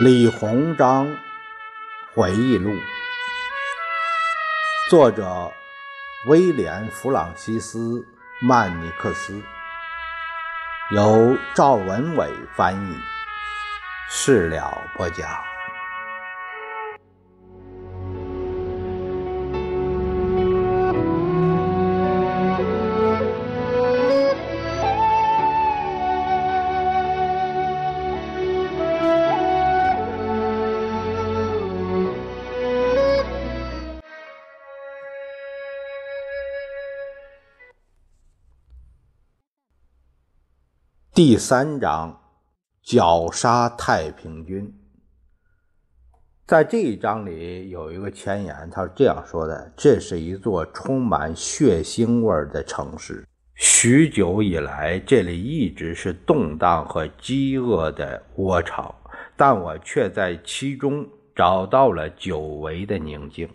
李鸿章回忆录，作者威廉·弗朗西斯·曼尼克斯，由赵文伟翻译，事了不讲。第三章，绞杀太平军。在这一章里有一个前言，他是这样说的：“这是一座充满血腥味的城市。许久以来，这里一直是动荡和饥饿的窝巢，但我却在其中找到了久违的宁静。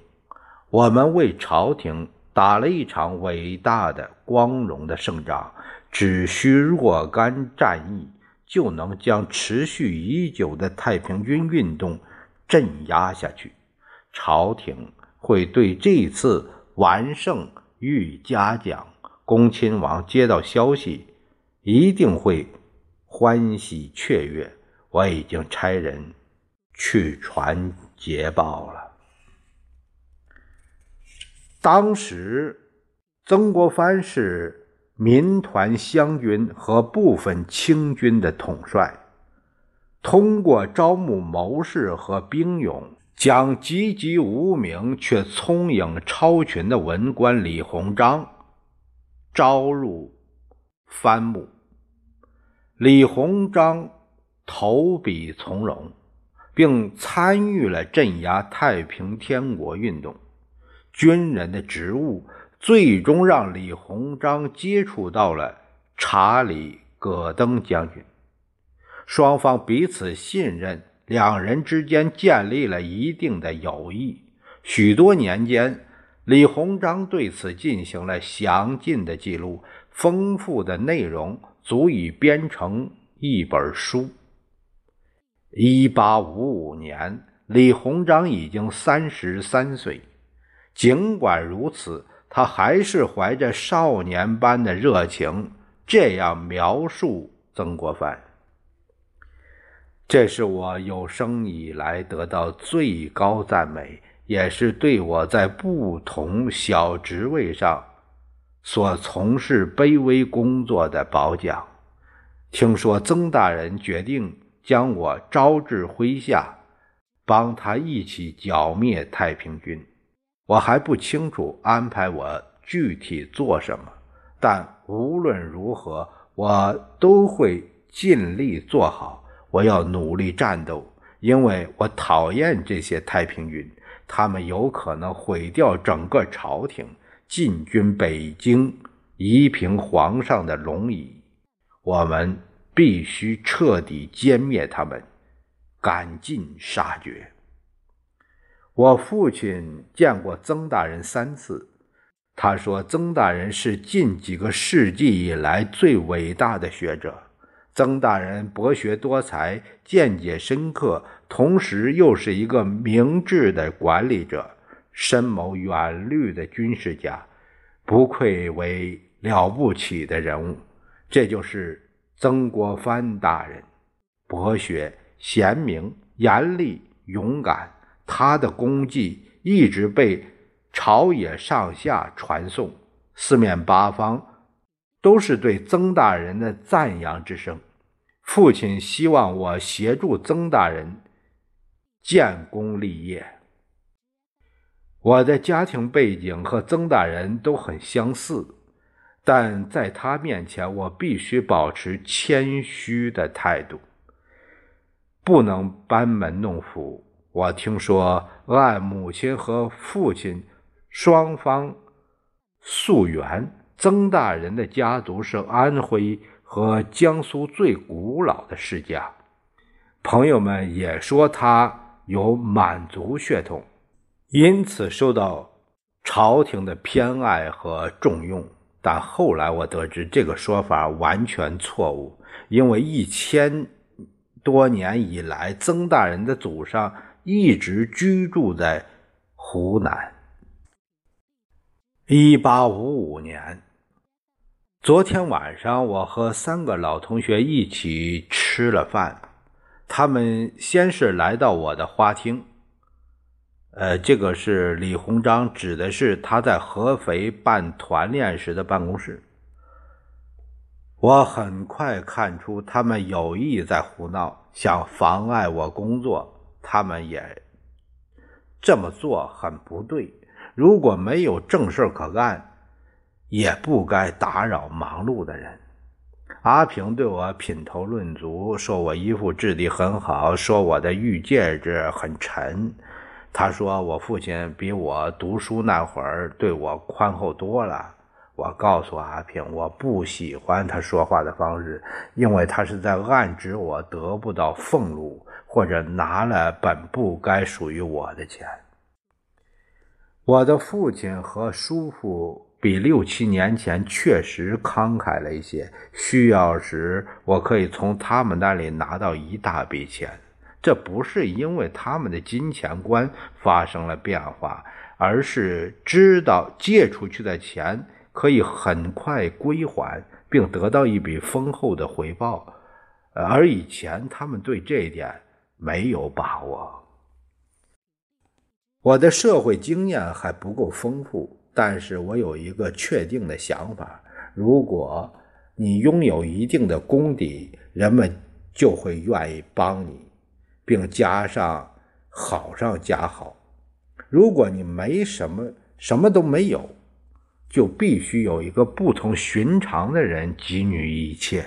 我们为朝廷打了一场伟大的、光荣的胜仗。”只需若干战役，就能将持续已久的太平军运动镇压下去。朝廷会对这次完胜予以嘉奖。恭亲王接到消息，一定会欢喜雀跃。我已经差人去传捷报了。当时，曾国藩是。民团湘军和部分清军的统帅，通过招募谋士和兵勇，将籍籍无名却聪颖超群的文官李鸿章招入藩墓。李鸿章投笔从戎，并参与了镇压太平天国运动。军人的职务。最终让李鸿章接触到了查理·戈登将军，双方彼此信任，两人之间建立了一定的友谊。许多年间，李鸿章对此进行了详尽的记录，丰富的内容足以编成一本书。一八五五年，李鸿章已经三十三岁，尽管如此。他还是怀着少年般的热情，这样描述曾国藩：“这是我有生以来得到最高赞美，也是对我在不同小职位上所从事卑微工作的褒奖。听说曾大人决定将我招至麾下，帮他一起剿灭太平军。”我还不清楚安排我具体做什么，但无论如何，我都会尽力做好。我要努力战斗，因为我讨厌这些太平军，他们有可能毁掉整个朝廷，进军北京，夷平皇上的龙椅。我们必须彻底歼灭他们，赶尽杀绝。我父亲见过曾大人三次，他说曾大人是近几个世纪以来最伟大的学者。曾大人博学多才，见解深刻，同时又是一个明智的管理者，深谋远虑的军事家，不愧为了不起的人物。这就是曾国藩大人，博学、贤明、严厉、勇敢。他的功绩一直被朝野上下传颂，四面八方都是对曾大人的赞扬之声。父亲希望我协助曾大人建功立业。我的家庭背景和曾大人都很相似，但在他面前，我必须保持谦虚的态度，不能班门弄斧。我听说，按母亲和父亲双方溯源，曾大人的家族是安徽和江苏最古老的世家。朋友们也说他有满族血统，因此受到朝廷的偏爱和重用。但后来我得知，这个说法完全错误，因为一千多年以来，曾大人的祖上一直居住在湖南。一八五五年，昨天晚上，我和三个老同学一起吃了饭。他们先是来到我的花厅，呃，这个是李鸿章指的是他在合肥办团练时的办公室。我很快看出他们有意在胡闹，想妨碍我工作。他们也这么做很不对。如果没有正事可干，也不该打扰忙碌的人。阿平对我品头论足，说我衣服质地很好，说我的玉戒指很沉。他说我父亲比我读书那会儿对我宽厚多了。我告诉阿平，我不喜欢他说话的方式，因为他是在暗指我得不到俸禄，或者拿了本不该属于我的钱。我的父亲和叔父。比六七年前确实慷慨了一些，需要时我可以从他们那里拿到一大笔钱。这不是因为他们的金钱观发生了变化，而是知道借出去的钱可以很快归还，并得到一笔丰厚的回报。而以前他们对这一点没有把握。我的社会经验还不够丰富。但是我有一个确定的想法：如果你拥有一定的功底，人们就会愿意帮你，并加上好上加好；如果你没什么，什么都没有，就必须有一个不同寻常的人给予一切。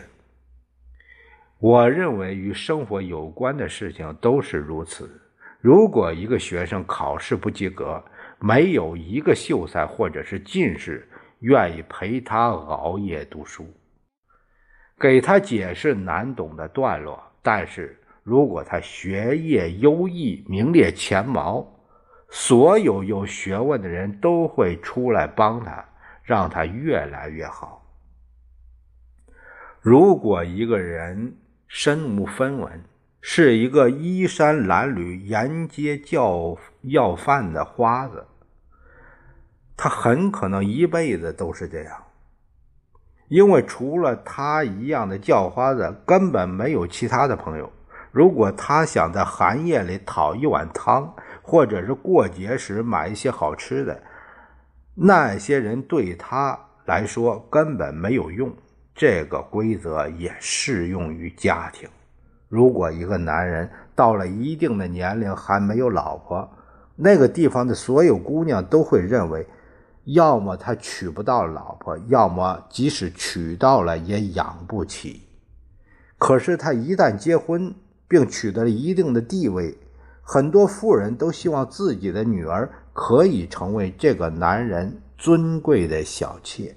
我认为与生活有关的事情都是如此。如果一个学生考试不及格，没有一个秀才或者是进士愿意陪他熬夜读书，给他解释难懂的段落。但是如果他学业优异，名列前茅，所有有学问的人都会出来帮他，让他越来越好。如果一个人身无分文，是一个衣衫褴褛、沿街叫要饭的花子。他很可能一辈子都是这样，因为除了他一样的叫花子，根本没有其他的朋友。如果他想在寒夜里讨一碗汤，或者是过节时买一些好吃的，那些人对他来说根本没有用。这个规则也适用于家庭。如果一个男人到了一定的年龄还没有老婆，那个地方的所有姑娘都会认为。要么他娶不到老婆，要么即使娶到了也养不起。可是他一旦结婚并取得了一定的地位，很多富人都希望自己的女儿可以成为这个男人尊贵的小妾。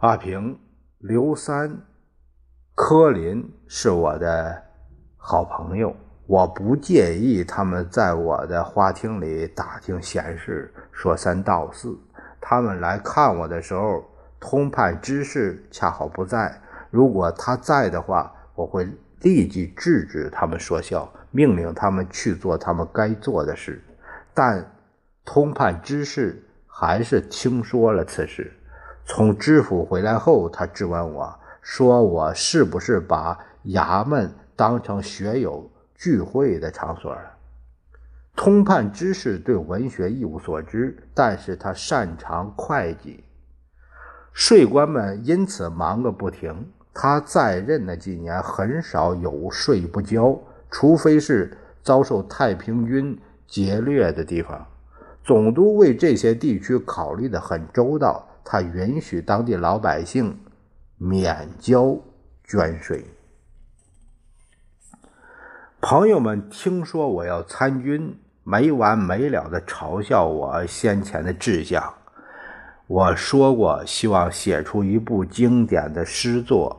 阿平、刘三、柯林是我的好朋友。我不介意他们在我的花厅里打听闲事、说三道四。他们来看我的时候，通判知事恰好不在。如果他在的话，我会立即制止他们说笑，命令他们去做他们该做的事。但通判知事还是听说了此事。从知府回来后，他质问我说：“我是不是把衙门当成学友？”聚会的场所了。通判知识对文学一无所知，但是他擅长会计，税官们因此忙个不停。他在任的几年，很少有税不交，除非是遭受太平军劫掠的地方。总督为这些地区考虑的很周到，他允许当地老百姓免交捐税。朋友们听说我要参军，没完没了的嘲笑我先前的志向。我说过，希望写出一部经典的诗作，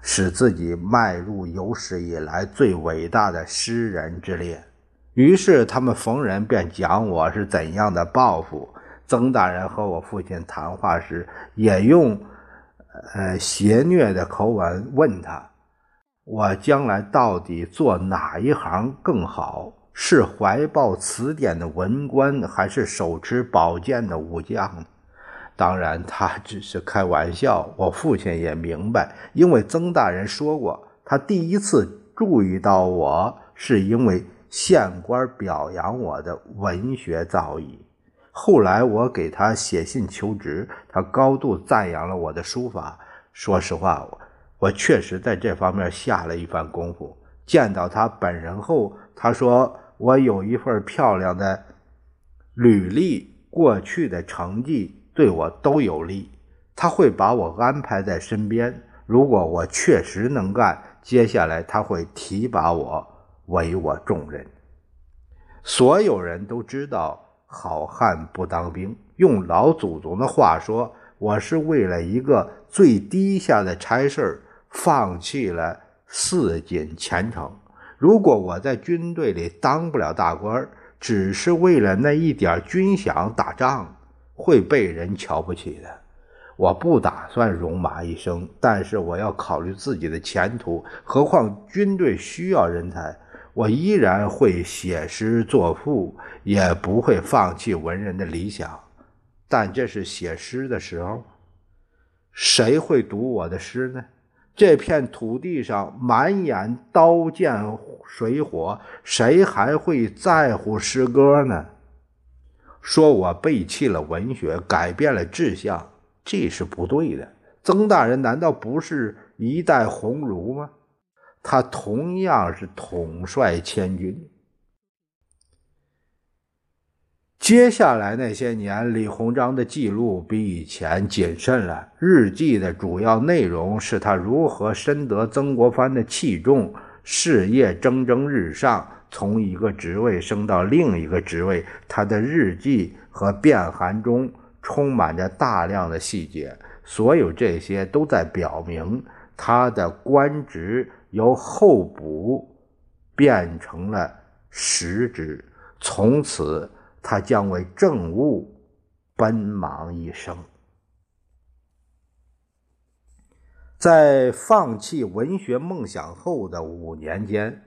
使自己迈入有史以来最伟大的诗人之列。于是他们逢人便讲我是怎样的抱负。曾大人和我父亲谈话时，也用呃邪谑的口吻问他。我将来到底做哪一行更好？是怀抱词典的文官，还是手持宝剑的武将？当然，他只是开玩笑。我父亲也明白，因为曾大人说过，他第一次注意到我，是因为县官表扬我的文学造诣。后来我给他写信求职，他高度赞扬了我的书法。说实话，我确实在这方面下了一番功夫。见到他本人后，他说我有一份漂亮的履历，过去的成绩对我都有利。他会把我安排在身边，如果我确实能干，接下来他会提拔我，委我重任。所有人都知道。好汉不当兵，用老祖宗的话说，我是为了一个最低下的差事放弃了四锦前程。如果我在军队里当不了大官，只是为了那一点军饷打仗，会被人瞧不起的。我不打算戎马一生，但是我要考虑自己的前途。何况军队需要人才。我依然会写诗作赋，也不会放弃文人的理想。但这是写诗的时候，谁会读我的诗呢？这片土地上满眼刀剑水火，谁还会在乎诗歌呢？说我背弃了文学，改变了志向，这是不对的。曾大人难道不是一代鸿儒吗？他同样是统帅千军。接下来那些年，李鸿章的记录比以前谨慎了。日记的主要内容是他如何深得曾国藩的器重，事业蒸蒸日上，从一个职位升到另一个职位。他的日记和变函中充满着大量的细节，所有这些都在表明他的官职。由候补变成了实职，从此他将为政务奔忙一生。在放弃文学梦想后的五年间，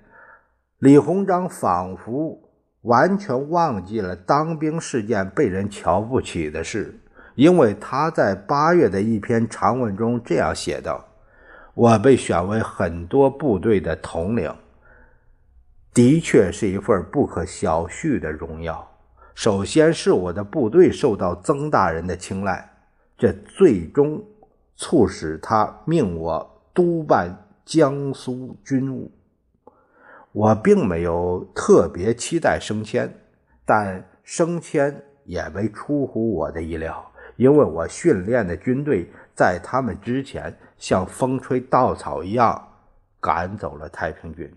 李鸿章仿佛完全忘记了当兵是件被人瞧不起的事，因为他在八月的一篇长文中这样写道。我被选为很多部队的统领，的确是一份不可小觑的荣耀。首先是我的部队受到曾大人的青睐，这最终促使他命我督办江苏军务。我并没有特别期待升迁，但升迁也没出乎我的意料，因为我训练的军队在他们之前。像风吹稻草一样赶走了太平军。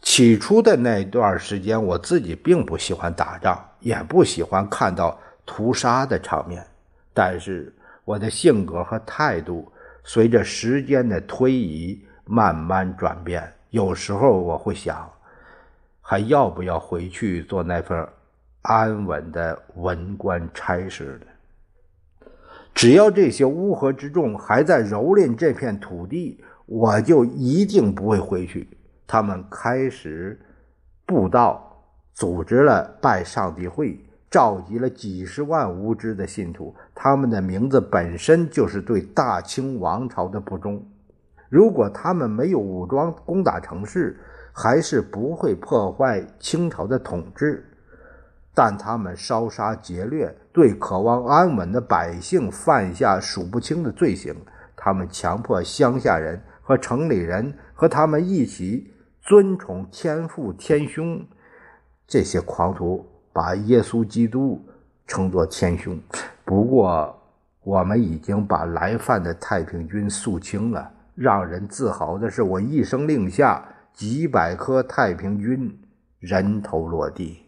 起初的那段时间，我自己并不喜欢打仗，也不喜欢看到屠杀的场面。但是我的性格和态度随着时间的推移慢慢转变。有时候我会想，还要不要回去做那份安稳的文官差事呢？只要这些乌合之众还在蹂躏这片土地，我就一定不会回去。他们开始布道，组织了拜上帝会，召集了几十万无知的信徒。他们的名字本身就是对大清王朝的不忠。如果他们没有武装攻打城市，还是不会破坏清朝的统治。但他们烧杀劫掠，对渴望安稳的百姓犯下数不清的罪行。他们强迫乡下人和城里人和他们一起尊崇天父天兄。这些狂徒把耶稣基督称作天兄。不过，我们已经把来犯的太平军肃清了。让人自豪的是，我一声令下，几百颗太平军人头落地。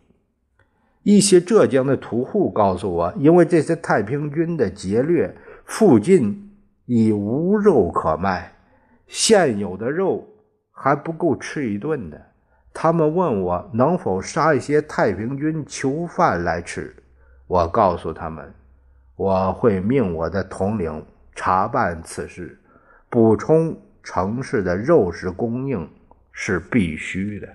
一些浙江的屠户告诉我，因为这些太平军的劫掠，附近已无肉可卖，现有的肉还不够吃一顿的。他们问我能否杀一些太平军囚犯来吃。我告诉他们，我会命我的统领查办此事，补充城市的肉食供应是必须的。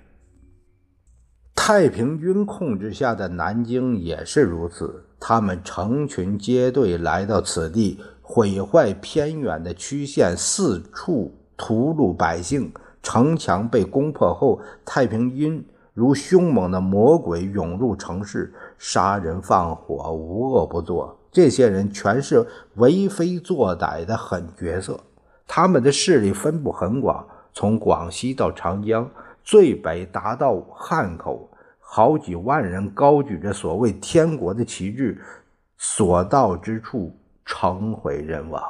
太平军控制下的南京也是如此，他们成群结队来到此地，毁坏偏远的区县，四处屠戮百姓。城墙被攻破后，太平军如凶猛的魔鬼涌入城市，杀人放火，无恶不作。这些人全是为非作歹的狠角色，他们的势力分布很广，从广西到长江，最北达到汉口。好几万人高举着所谓天国的旗帜，所到之处城毁人亡。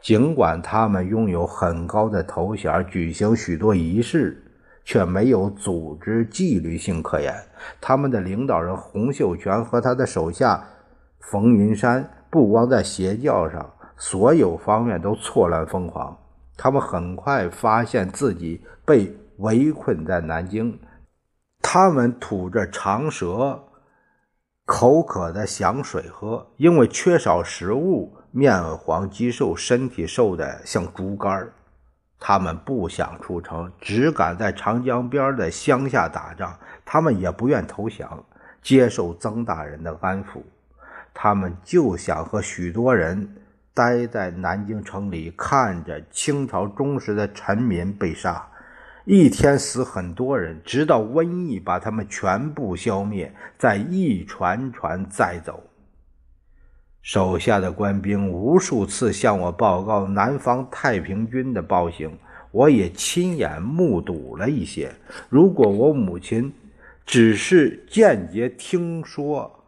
尽管他们拥有很高的头衔，举行许多仪式，却没有组织纪律性可言。他们的领导人洪秀全和他的手下冯云山，不光在邪教上，所有方面都错乱疯狂。他们很快发现自己被围困在南京。他们吐着长舌，口渴的想水喝，因为缺少食物，面黄肌瘦，身体瘦得像竹竿他们不想出城，只敢在长江边的乡下打仗。他们也不愿投降，接受曾大人的安抚。他们就想和许多人待在南京城里，看着清朝忠实的臣民被杀。一天死很多人，直到瘟疫把他们全部消灭，再一船船载走。手下的官兵无数次向我报告南方太平军的暴行，我也亲眼目睹了一些。如果我母亲只是间接听说，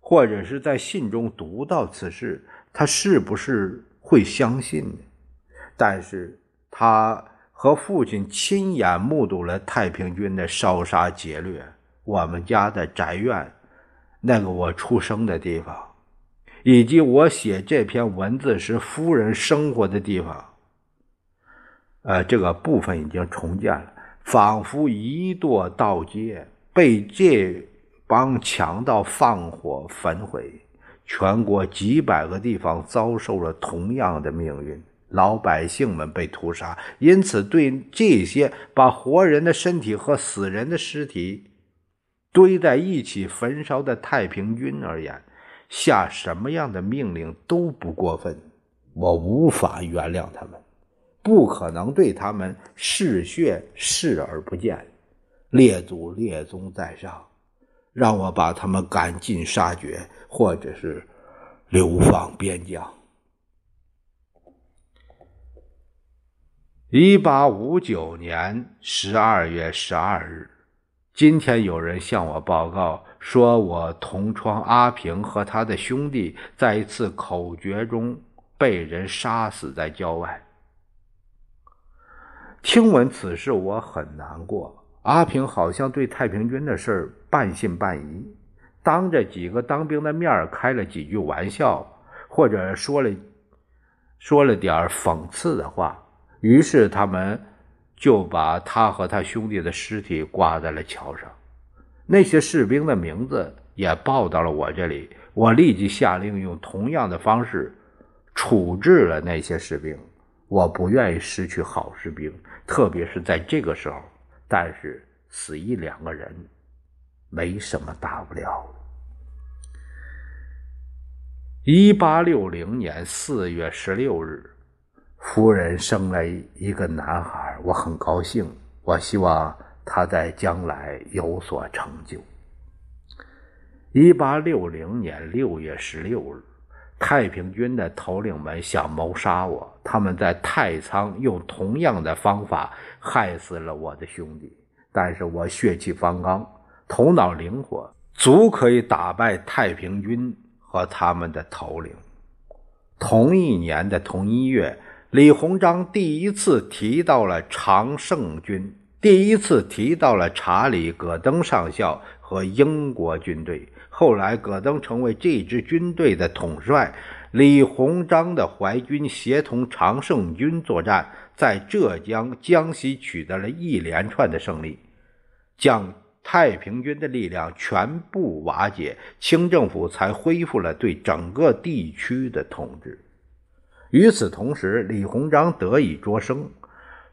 或者是在信中读到此事，她是不是会相信呢？但是她。和父亲亲眼目睹了太平军的烧杀劫掠，我们家的宅院，那个我出生的地方，以及我写这篇文字时夫人生活的地方，呃，这个部分已经重建了，仿佛一座道街，被这帮强盗放火焚毁。全国几百个地方遭受了同样的命运。老百姓们被屠杀，因此对这些把活人的身体和死人的尸体堆在一起焚烧的太平军而言，下什么样的命令都不过分。我无法原谅他们，不可能对他们嗜血视而不见。列祖列宗在上，让我把他们赶尽杀绝，或者是流放边疆。一八五九年十二月十二日，今天有人向我报告说，我同窗阿平和他的兄弟在一次口决中被人杀死在郊外。听闻此事，我很难过。阿平好像对太平军的事半信半疑，当着几个当兵的面开了几句玩笑，或者说了说了点讽刺的话。于是他们就把他和他兄弟的尸体挂在了桥上，那些士兵的名字也报到了我这里。我立即下令用同样的方式处置了那些士兵。我不愿意失去好士兵，特别是在这个时候。但是死一两个人没什么大不了。一八六零年四月十六日。夫人生了一个男孩，我很高兴。我希望他在将来有所成就。一八六零年六月十六日，太平军的头领们想谋杀我，他们在太仓用同样的方法害死了我的兄弟。但是我血气方刚，头脑灵活，足可以打败太平军和他们的头领。同一年的同一月。李鸿章第一次提到了常胜军，第一次提到了查理·戈登上校和英国军队。后来，戈登成为这支军队的统帅。李鸿章的淮军协同常胜军作战，在浙江、江西取得了一连串的胜利，将太平军的力量全部瓦解，清政府才恢复了对整个地区的统治。与此同时，李鸿章得以擢升，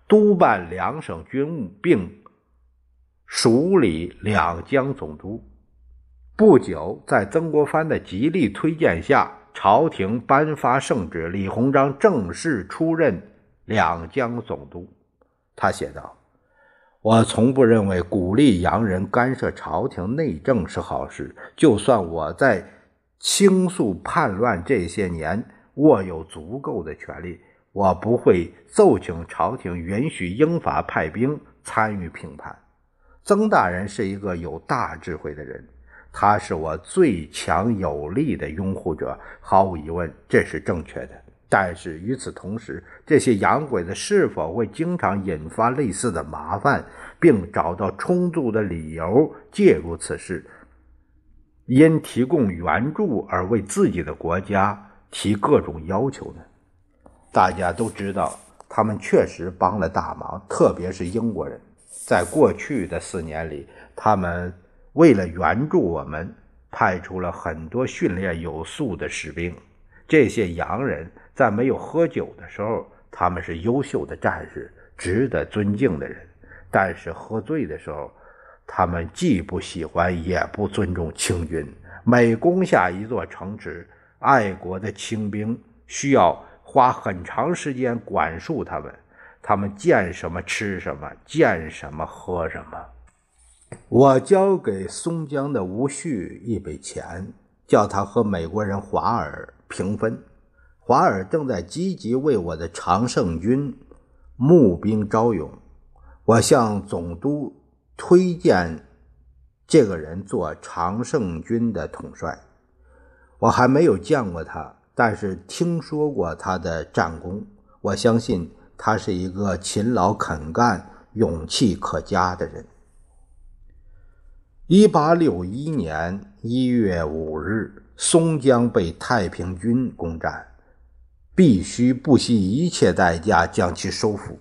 督办两省军务，并署理两江总督。不久，在曾国藩的极力推荐下，朝廷颁发圣旨，李鸿章正式出任两江总督。他写道：“我从不认为鼓励洋人干涉朝廷内政是好事。就算我在倾诉叛乱这些年握有足够的权力，我不会奏请朝廷允许英法派兵参与评判。曾大人是一个有大智慧的人。”他是我最强有力的拥护者，毫无疑问，这是正确的。但是与此同时，这些洋鬼子是否会经常引发类似的麻烦，并找到充足的理由介入此事，因提供援助而为自己的国家提各种要求呢？大家都知道，他们确实帮了大忙，特别是英国人，在过去的四年里，他们。为了援助我们，派出了很多训练有素的士兵。这些洋人在没有喝酒的时候，他们是优秀的战士，值得尊敬的人；但是喝醉的时候，他们既不喜欢也不尊重清军。每攻下一座城池，爱国的清兵需要花很长时间管束他们。他们见什么吃什么，见什么喝什么。我交给松江的吴旭一笔钱，叫他和美国人华尔平分。华尔正在积极为我的常胜军募兵招勇。我向总督推荐这个人做常胜军的统帅。我还没有见过他，但是听说过他的战功。我相信他是一个勤劳肯干、勇气可嘉的人。一八六一年一月五日，松江被太平军攻占，必须不惜一切代价将其收复。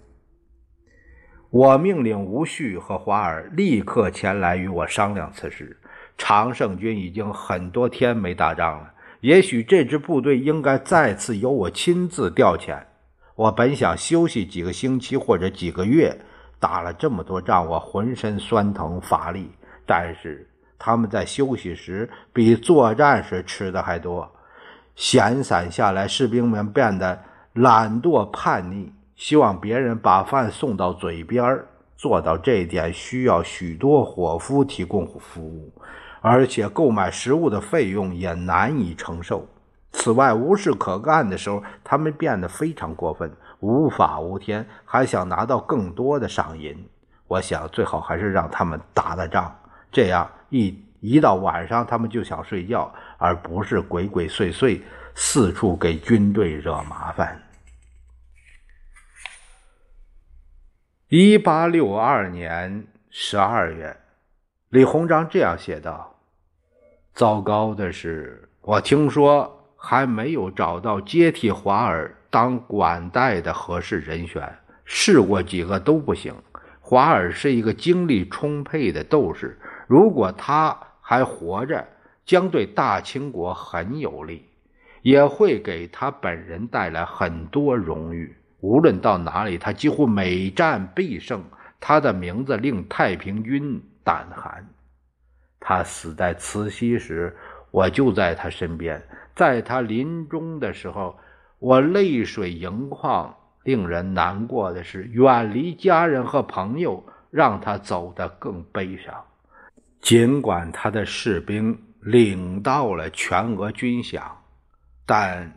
我命令吴旭和华尔立刻前来与我商量此事。常胜军已经很多天没打仗了，也许这支部队应该再次由我亲自调遣。我本想休息几个星期或者几个月，打了这么多仗，我浑身酸疼乏力。但是他们在休息时比作战时吃的还多，闲散下来，士兵们变得懒惰叛逆，希望别人把饭送到嘴边做到这一点需要许多伙夫提供服务，而且购买食物的费用也难以承受。此外，无事可干的时候，他们变得非常过分，无法无天，还想拿到更多的赏银。我想，最好还是让他们打打仗。这样一一到晚上，他们就想睡觉，而不是鬼鬼祟祟四处给军队惹麻烦。一八六二年十二月，李鸿章这样写道：“糟糕的是，我听说还没有找到接替华尔当管带的合适人选，试过几个都不行。华尔是一个精力充沛的斗士。”如果他还活着，将对大清国很有利，也会给他本人带来很多荣誉。无论到哪里，他几乎每战必胜。他的名字令太平军胆寒。他死在慈溪时，我就在他身边。在他临终的时候，我泪水盈眶。令人难过的是，远离家人和朋友，让他走得更悲伤。尽管他的士兵领到了全额军饷，但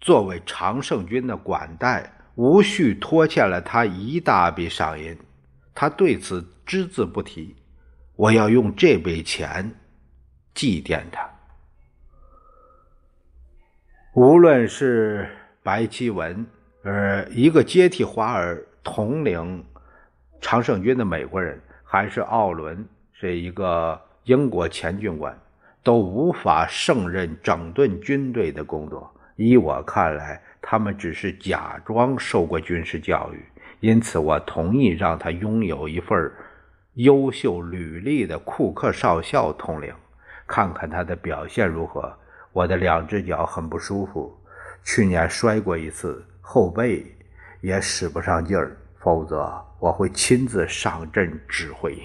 作为常胜军的管带，吴旭拖欠了他一大笔赏银，他对此只字不提。我要用这笔钱祭奠他。无论是白其文，呃，一个接替华尔统领常胜军的美国人，还是奥伦。这一个英国前军官都无法胜任整顿军队的工作。依我看来，他们只是假装受过军事教育。因此，我同意让他拥有一份优秀履历的库克少校统领，看看他的表现如何。我的两只脚很不舒服，去年摔过一次，后背也使不上劲儿，否则我会亲自上阵指挥。